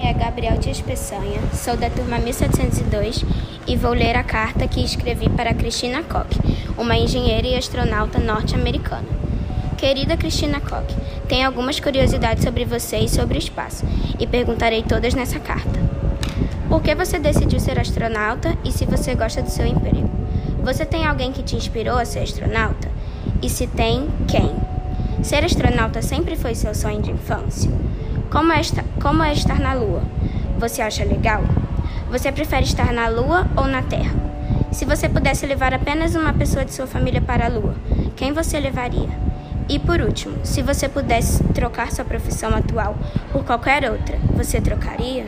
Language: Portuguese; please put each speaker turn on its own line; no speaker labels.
é Gabriel Dias Peçanha, sou da turma 1702 e vou ler a carta que escrevi para Cristina Koch, uma engenheira e astronauta norte-americana. Querida Cristina Koch, tenho algumas curiosidades sobre você e sobre o espaço, e perguntarei todas nessa carta. Por que você decidiu ser astronauta e se você gosta do seu emprego? Você tem alguém que te inspirou a ser astronauta? E se tem, quem? Ser astronauta sempre foi seu sonho de infância? Como é, estar, como é estar na Lua? Você acha legal? Você prefere estar na Lua ou na Terra? Se você pudesse levar apenas uma pessoa de sua família para a Lua, quem você levaria? E por último, se você pudesse trocar sua profissão atual por qualquer outra, você trocaria?